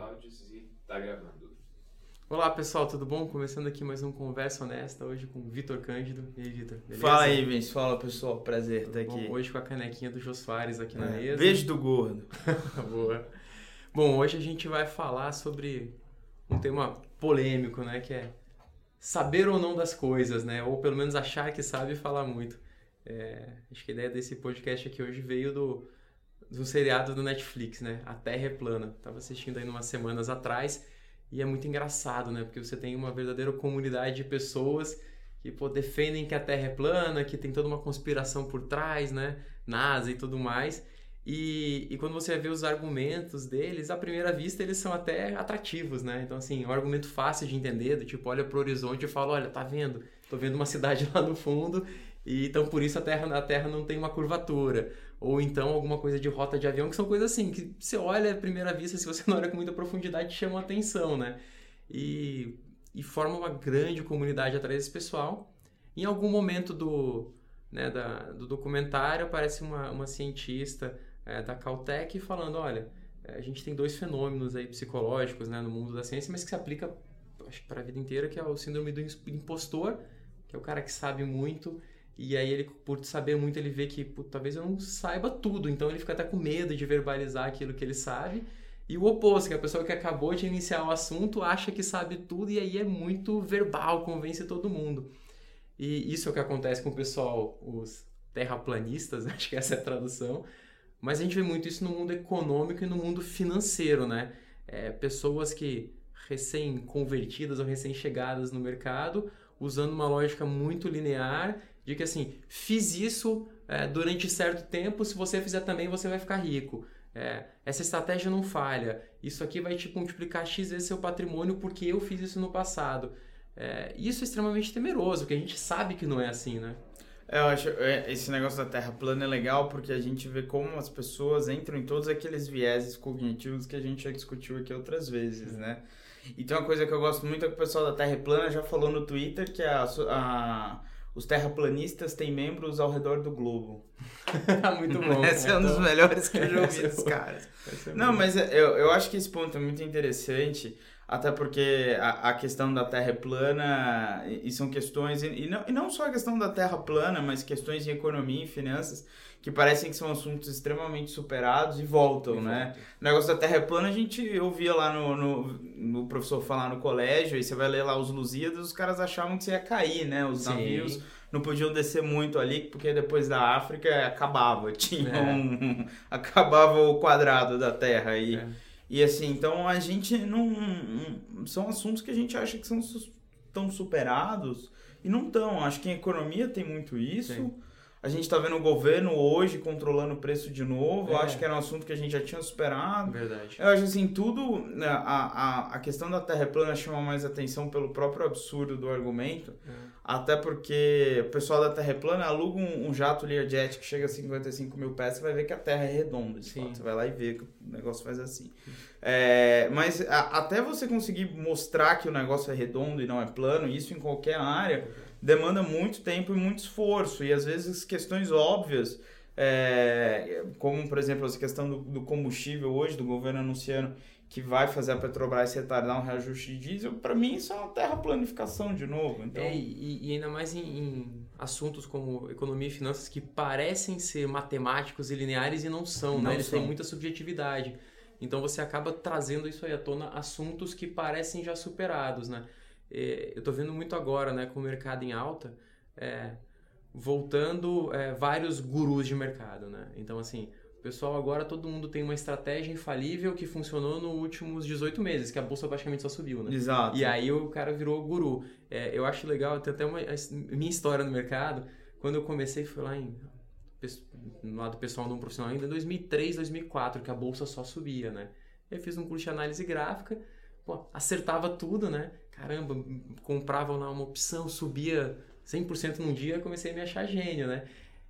áudios e tá gravando. Olá pessoal, tudo bom? Começando aqui mais um Conversa Honesta, hoje com o Vitor Cândido. E aí, Vitor? Fala aí, Vince. Fala pessoal, prazer estar aqui. Bom? Hoje com a canequinha do Jô Soares aqui na é. mesa. Beijo do gordo. Boa. Bom, hoje a gente vai falar sobre um tema polêmico, né? Que é saber ou não das coisas, né? Ou pelo menos achar que sabe e falar muito. É, acho que a ideia desse podcast aqui hoje veio do, do seriado do Netflix, né? A Terra é Plana. Tava assistindo aí umas semanas atrás e é muito engraçado, né? Porque você tem uma verdadeira comunidade de pessoas que pô, defendem que a Terra é plana, que tem toda uma conspiração por trás, né? NASA e tudo mais. E, e quando você vê os argumentos deles, à primeira vista eles são até atrativos, né? Então, assim, é um argumento fácil de entender, do tipo, olha pro horizonte e fala, olha, tá vendo? Tô vendo uma cidade lá no fundo e então por isso a Terra, a Terra não tem uma curvatura. Ou então alguma coisa de rota de avião, que são coisas assim, que você olha à primeira vista, se você não olha com muita profundidade, chama atenção, né? E, e forma uma grande comunidade atrás desse pessoal. Em algum momento do, né, da, do documentário aparece uma, uma cientista é, da Caltech falando, olha, é, a gente tem dois fenômenos aí psicológicos né, no mundo da ciência, mas que se aplica para a vida inteira, que é o síndrome do impostor, que é o cara que sabe muito e aí ele, por saber muito, ele vê que talvez eu não saiba tudo, então ele fica até com medo de verbalizar aquilo que ele sabe. E o oposto, que a pessoa que acabou de iniciar o assunto acha que sabe tudo e aí é muito verbal, convence todo mundo. E isso é o que acontece com o pessoal, os terraplanistas, acho que essa é a tradução. Mas a gente vê muito isso no mundo econômico e no mundo financeiro, né? É, pessoas que recém-convertidas ou recém-chegadas no mercado, usando uma lógica muito linear de que assim, fiz isso é, durante certo tempo, se você fizer também, você vai ficar rico. É, essa estratégia não falha. Isso aqui vai te multiplicar X vezes seu patrimônio porque eu fiz isso no passado. É, isso é extremamente temeroso, porque a gente sabe que não é assim, né? É, eu acho é, esse negócio da Terra plana é legal porque a gente vê como as pessoas entram em todos aqueles vieses cognitivos que a gente já discutiu aqui outras vezes, né? Então, uma coisa que eu gosto muito é que o pessoal da Terra plana já falou no Twitter que a, a os terraplanistas têm membros ao redor do globo. muito bom. Esse é um dos melhores que eu já ouvi dos caras. Não, mas é, eu, eu acho que esse ponto é muito interessante, até porque a, a questão da Terra é plana, e, e são questões, e, e, não, e não só a questão da Terra plana, mas questões de economia e finanças, que parecem que são assuntos extremamente superados e voltam, e né? Volta. O negócio da Terra é plana a gente ouvia lá no, no, no, professor falar no colégio, e você vai ler lá os Lusíadas, os caras achavam que você ia cair, né? Os Sim. navios não podiam descer muito ali, porque depois da África acabava, tinha é. um, acabava o quadrado da Terra e, é. E assim, então a gente não, são assuntos que a gente acha que são tão superados e não estão. Acho que em economia tem muito isso. Sim. A gente está vendo o governo hoje controlando o preço de novo. É. Acho que era um assunto que a gente já tinha superado. Verdade. Eu acho assim, tudo. Né, a, a, a questão da Terra plana chama mais atenção pelo próprio absurdo do argumento. É. Até porque o pessoal da Terra plana aluga um, um, jato Learjet que chega a 55 mil pés, você vai ver que a Terra é redonda. Sim. Você vai lá e vê que o negócio faz assim. É, mas a, até você conseguir mostrar que o negócio é redondo e não é plano, isso em qualquer área demanda muito tempo e muito esforço. E às vezes questões óbvias, é, como por exemplo essa questão do, do, combustível hoje, do governo anunciando que vai fazer a Petrobras retardar um reajuste de diesel, para mim isso é uma terraplanificação de novo. Então... É, e, e, ainda mais em, em, assuntos como economia e finanças que parecem ser matemáticos e lineares e não são, né? não né? Eles têm muita subjetividade. Então você acaba trazendo isso aí à tona, assuntos que parecem já superados, né? É, eu estou vendo muito agora, né, com o mercado em alta, é, voltando é, vários gurus de mercado, né? Então, assim, o pessoal agora, todo mundo tem uma estratégia infalível que funcionou nos últimos 18 meses, que a bolsa praticamente só subiu, né? Exato. E aí o cara virou guru. É, eu acho legal, tem até uma minha história no mercado, quando eu comecei, foi lá em no lado pessoal não profissional ainda, em 2003, 2004, que a bolsa só subia, né? Eu fiz um curso de análise gráfica, pô, acertava tudo, né? Caramba, comprava lá uma opção, subia 100% num dia, comecei a me achar gênio, né?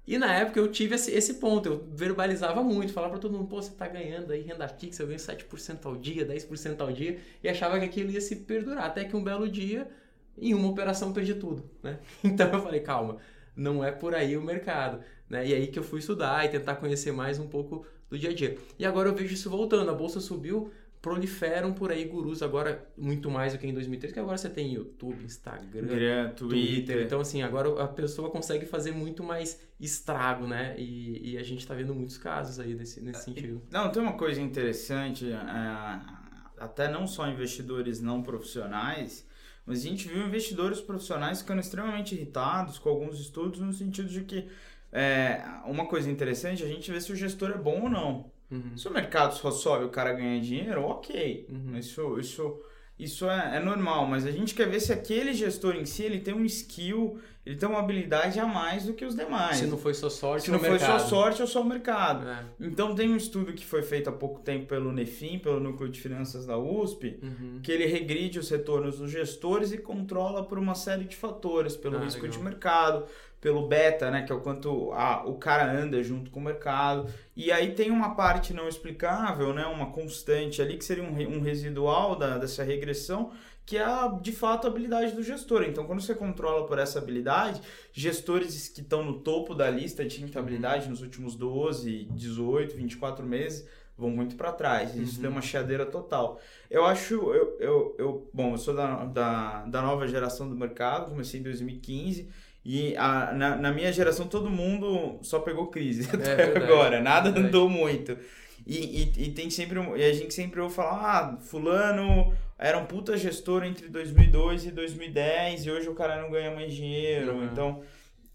E na época eu tive esse, esse ponto, eu verbalizava muito, falava para todo mundo, pô, você tá ganhando aí renda fixa, eu ganho 7% ao dia, 10% ao dia, e achava que aquilo ia se perdurar, até que um belo dia, em uma operação perdi tudo, né? Então eu falei, calma, não é por aí o mercado, né? E aí que eu fui estudar e tentar conhecer mais um pouco do dia a dia. E agora eu vejo isso voltando, a bolsa subiu proliferam por aí gurus agora muito mais do que em 2013, que agora você tem YouTube, Instagram, Twitter. Twitter. Então, assim, agora a pessoa consegue fazer muito mais estrago, né? E, e a gente está vendo muitos casos aí desse, nesse sentido. Não, tem uma coisa interessante, é, até não só investidores não profissionais, mas a gente viu investidores profissionais ficando extremamente irritados com alguns estudos no sentido de que é, uma coisa interessante, a gente vê se o gestor é bom ou não. Uhum. Se o mercado só sobe e o cara ganha dinheiro, ok. Uhum. Isso, isso, isso é, é, normal, mas a gente quer ver se aquele gestor em si ele tem um skill, ele tem uma habilidade a mais do que os demais. Se não foi só sorte, se não foi mercado. só sorte ou só o mercado. É. Então tem um estudo que foi feito há pouco tempo pelo Nefim, pelo Núcleo de Finanças da USP, uhum. que ele regride os retornos dos gestores e controla por uma série de fatores, pelo ah, risco legal. de mercado, pelo beta, né, que é o quanto a, o cara anda junto com o mercado. E aí tem uma parte não explicável, né, uma constante ali que seria um, um residual da, dessa regressão, que é a, de fato a habilidade do gestor. Então, quando você controla por essa habilidade, gestores que estão no topo da lista de rentabilidade nos últimos 12, 18, 24 meses vão muito para trás. Isso uhum. deu uma chiadeira total. Eu acho, eu, eu, eu bom, eu sou da, da, da nova geração do mercado, comecei em 2015 e a, na, na, minha geração todo mundo só pegou crise é, até agora, nada verdade. andou muito. E, e, e, tem sempre e a gente sempre ouve falar, ah, fulano era um puta gestor entre 2002 e 2010 e hoje o cara não ganha mais dinheiro. Uhum. Então,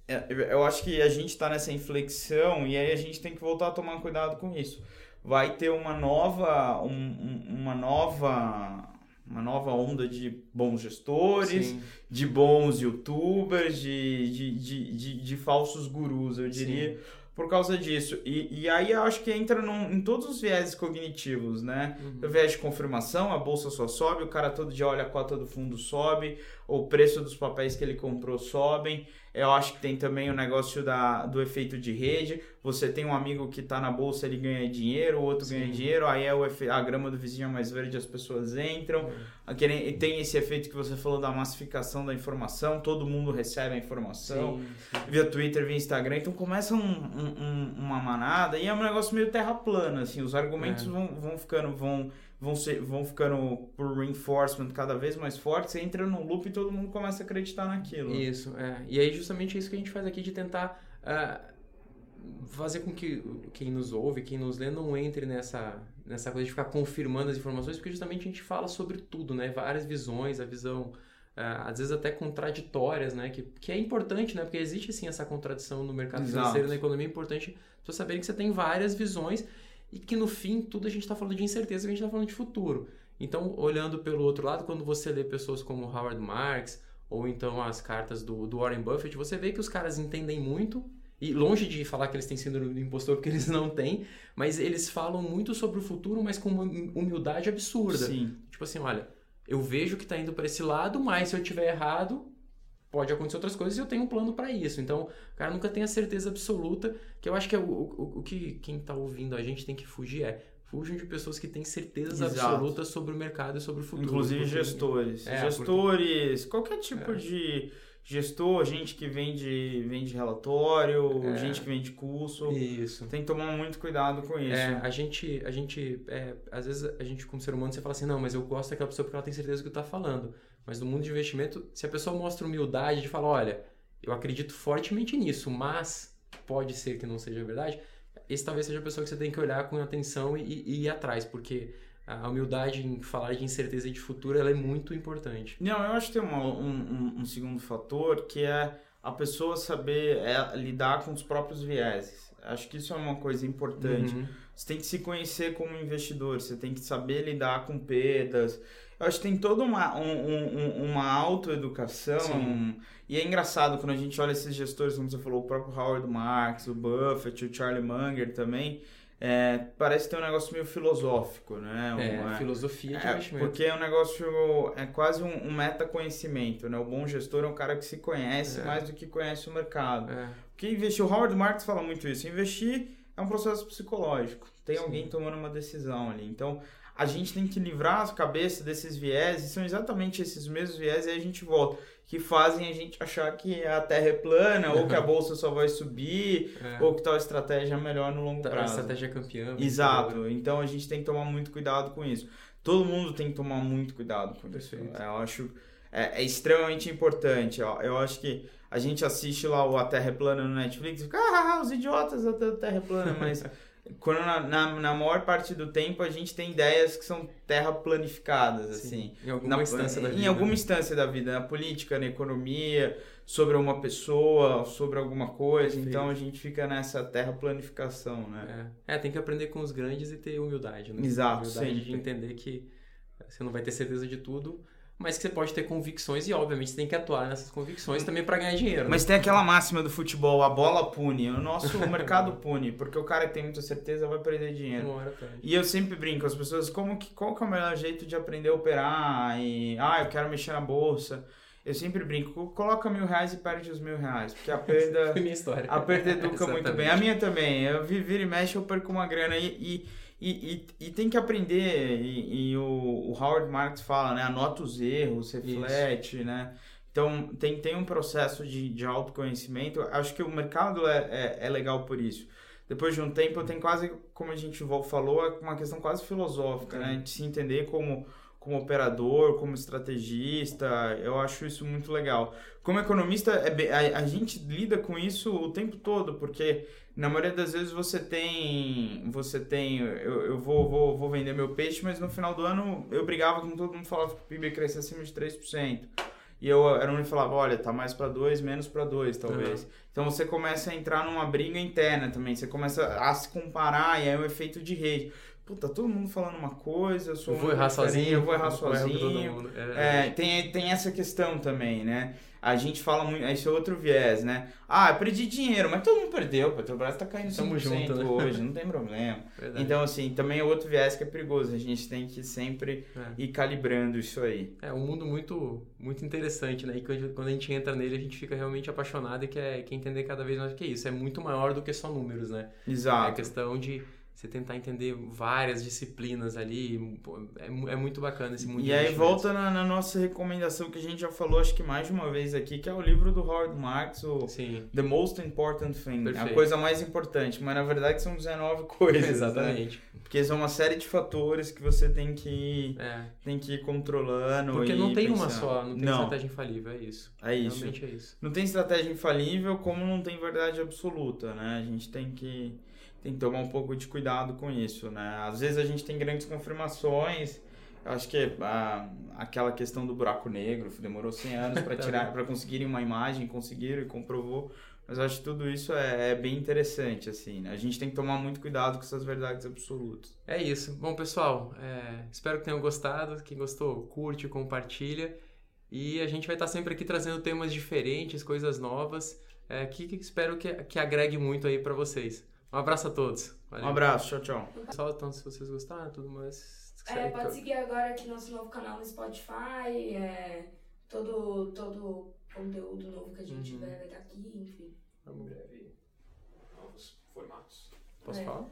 é, eu acho que a gente está nessa inflexão e aí a gente tem que voltar a tomar cuidado com isso. Vai ter uma nova, um, uma nova uma nova onda de bons gestores, Sim. de bons youtubers, de, de, de, de, de falsos gurus, eu diria. Sim por causa disso. E, e aí eu acho que entra num, em todos os viéses cognitivos, né? Uhum. O viés de confirmação, a bolsa só sobe, o cara todo dia olha a cota do fundo sobe, o preço dos papéis que ele comprou sobem. Eu acho que tem também o negócio da, do efeito de rede. Você tem um amigo que está na bolsa, ele ganha dinheiro, o outro Sim. ganha dinheiro, aí é o efe, a grama do vizinho é mais verde, as pessoas entram. Uhum. Tem esse efeito que você falou da massificação da informação, todo mundo recebe a informação sim. via Twitter, via Instagram. Então começa um, um, uma manada e é um negócio meio terra plana, assim, os argumentos é. vão, vão ficando, vão vão, ser, vão ficando por reinforcement cada vez mais forte, você entra no loop e todo mundo começa a acreditar naquilo. Isso, é. E aí justamente é isso que a gente faz aqui de tentar uh, fazer com que quem nos ouve, quem nos lê, não entre nessa, nessa coisa de ficar confirmando as informações, porque justamente a gente fala sobre tudo, né? Várias visões, a visão... Uh, às vezes até contraditórias, né? Que, que é importante, né? Porque existe, sim, essa contradição no mercado Exato. financeiro, na economia. É importante você saber que você tem várias visões e que no fim tudo a gente está falando de incerteza, a gente está falando de futuro. Então, olhando pelo outro lado, quando você lê pessoas como Howard Marks ou então as cartas do, do Warren Buffett, você vê que os caras entendem muito e longe de falar que eles têm síndrome do impostor, porque eles não têm, mas eles falam muito sobre o futuro, mas com uma humildade absurda. Sim. Tipo assim, olha, eu vejo que está indo para esse lado, mas se eu tiver errado, pode acontecer outras coisas e eu tenho um plano para isso. Então, o cara nunca tem a certeza absoluta, que eu acho que é o, o, o que quem está ouvindo a gente tem que fugir é fujam de pessoas que têm certezas Exato. absolutas sobre o mercado e sobre o futuro. Inclusive porque... gestores. É, gestores, porque... qualquer tipo é. de gestor, gente que vende, vende relatório, é. gente que vende curso. Isso. Tem que tomar muito cuidado com isso. É, a gente, a gente é, às vezes a gente como ser humano você fala assim, não, mas eu gosto daquela pessoa porque ela tem certeza do que está falando. Mas no mundo de investimento, se a pessoa mostra humildade de falar, olha, eu acredito fortemente nisso, mas pode ser que não seja verdade, esse talvez seja a pessoa que você tem que olhar com atenção e, e ir atrás, porque a humildade em falar de incerteza de futuro ela é muito importante. Não, eu acho que tem uma, um, um, segundo fator que é a pessoa saber é, lidar com os próprios vieses. Acho que isso é uma coisa importante. Uhum. Você tem que se conhecer como investidor, você tem que saber lidar com perdas. Eu acho que tem toda uma, um, um, uma autoeducação. E é engraçado quando a gente olha esses gestores, como você falou, o próprio Howard Marks, o Buffett, o Charlie Munger também. É, parece ter um negócio meio filosófico, né? É, uma, filosofia de é, investimento. Porque é um negócio, é quase um, um metaconhecimento, né? O bom gestor é um cara que se conhece é. mais do que conhece o mercado. É. Porque investir, o Howard Marks fala muito isso, investir é um processo psicológico. Tem Sim. alguém tomando uma decisão ali. Então, a gente tem que livrar a cabeça desses viés, e são exatamente esses mesmos viés, e a gente volta, que fazem a gente achar que a Terra é plana, ou que a bolsa só vai subir, é. ou que tal estratégia é melhor no longo prazo. A estratégia é campeã. Exato. Então a gente tem que tomar muito cuidado com isso. Todo mundo tem que tomar muito cuidado com Perfeito. isso. Eu acho é, é extremamente importante. Eu, eu acho que a gente assiste lá o A Terra é Plana no Netflix e fica, ah, os idiotas da Terra é Plana, mas quando na, na, na, maior parte do tempo a gente tem ideias que são terraplanificadas, Sim, assim. Em alguma na, instância da vida. Em alguma né? instância da vida, na política, na economia, sobre uma pessoa, sobre alguma coisa. Perfeito. Então a gente fica nessa terraplanificação, né? É. é. tem que aprender com os grandes e ter humildade, né? Exato, humildade sempre. de entender que você não vai ter certeza de tudo, mas que você pode ter convicções e, obviamente, você tem que atuar nessas convicções também para ganhar dinheiro. Né? Mas tem aquela máxima do futebol, a bola pune, o nosso mercado pune, porque o cara que tem muita certeza vai perder dinheiro. Uma hora E eu sempre brinco, as pessoas, como que, qual que é o melhor jeito de aprender a operar e, ah, eu quero mexer na bolsa. Eu sempre brinco, coloca mil reais e perde os mil reais, porque a perda... Foi minha história. A perda educa muito bem. A minha também, eu viro e mexe, eu perco uma grana e, e e, e, e, tem que aprender, e, e o, o, Howard Marks fala, né? Anota os erros, reflete, Isso. né? Então, tem, tem um processo de, de autoconhecimento. Acho que o mercado é, é, é, legal por isso. Depois de um tempo, tem quase, como a gente falou, é uma questão quase filosófica, né? De se entender como, como operador, como estrategista. Eu acho isso muito legal. Como economista, é, a, a gente lida com isso o tempo todo, porque na maioria das vezes você tem. Você tem. Eu, eu vou, vou, vou vender meu peixe, mas no final do ano eu brigava com todo mundo falava que o PIB ia crescer acima de 3%. E eu era um que falava, olha, tá mais para 2, menos para 2, talvez. Uhum. Então você começa a entrar numa briga interna também. Você começa a se comparar e aí é um efeito de rede. Puta, todo mundo falando uma coisa, eu sou eu vou errar sozinho, eu vou errar sozinho. É, é, tem, tem essa questão também, né? a gente fala muito, esse é outro viés, né? Ah, eu perdi dinheiro, mas todo mundo perdeu, o Petrobras tá caindo 5% Tamo junto, né? hoje, não tem problema. Verdade. Então, assim, também é outro viés que é perigoso, a gente tem que sempre é. ir calibrando isso aí. É um mundo muito, muito interessante, né? E quando a gente entra nele, a gente fica realmente apaixonado e quer, quer entender cada vez mais o que é isso. É muito maior do que só números, né? Exato. É a questão de você tentar entender várias disciplinas ali. É, é muito bacana esse mundo. E aí volta na, na, nossa recomendação que a gente já falou, acho que mais de uma vez aqui, que é o livro do Howard Marks, o Sim. The Most Important Thing. Perfeito. A coisa mais importante, mas na verdade são 19 coisas. Né? Exatamente. Né? Porque são uma série de fatores que você tem que ir, é. tem que ir controlando. Porque não tem pensando. uma só, não tem não. estratégia infalível, é isso. É isso. Realmente é isso. Não tem estratégia infalível, como não tem verdade absoluta, né? A gente tem que tem que tomar um pouco de cuidado com isso, né? Às vezes a gente tem grandes confirmações, acho que a, aquela questão do buraco negro demorou 100 anos para tirar, para conseguirem uma imagem, conseguiram e comprovou. Mas acho que tudo isso é, é, bem interessante, assim, né? A gente tem que tomar muito cuidado com essas verdades absolutas. É isso. Bom, pessoal, é, espero que tenham gostado. Quem gostou, curte, compartilha. E a gente vai estar sempre aqui trazendo temas diferentes, coisas novas, é, que, que espero que, que agregue muito aí para vocês. Um abraço a todos. Valeu. Um abraço, tchau, tchau. Pessoal, então, se vocês gostaram, tudo mais. É, pode seguir agora aqui nosso novo canal no Spotify. É, todo, todo conteúdo novo que a gente uhum. vai estar aqui, enfim. Vamos ver novos formatos. Posso é. falar?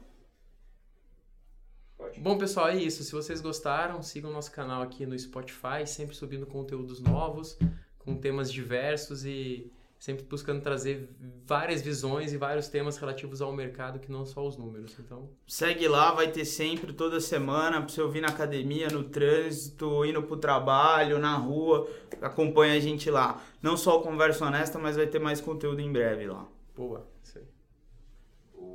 Pode. Bom, pessoal, é isso. Se vocês gostaram, sigam nosso canal aqui no Spotify, sempre subindo conteúdos novos, com temas diversos e sempre buscando trazer várias visões e vários temas relativos ao mercado que não só os números. Então, segue lá, vai ter sempre toda semana para você ouvir na academia, no trânsito, indo pro trabalho, na rua, acompanha a gente lá. Não só o conversa honesta, mas vai ter mais conteúdo em breve lá. Boa, isso aí.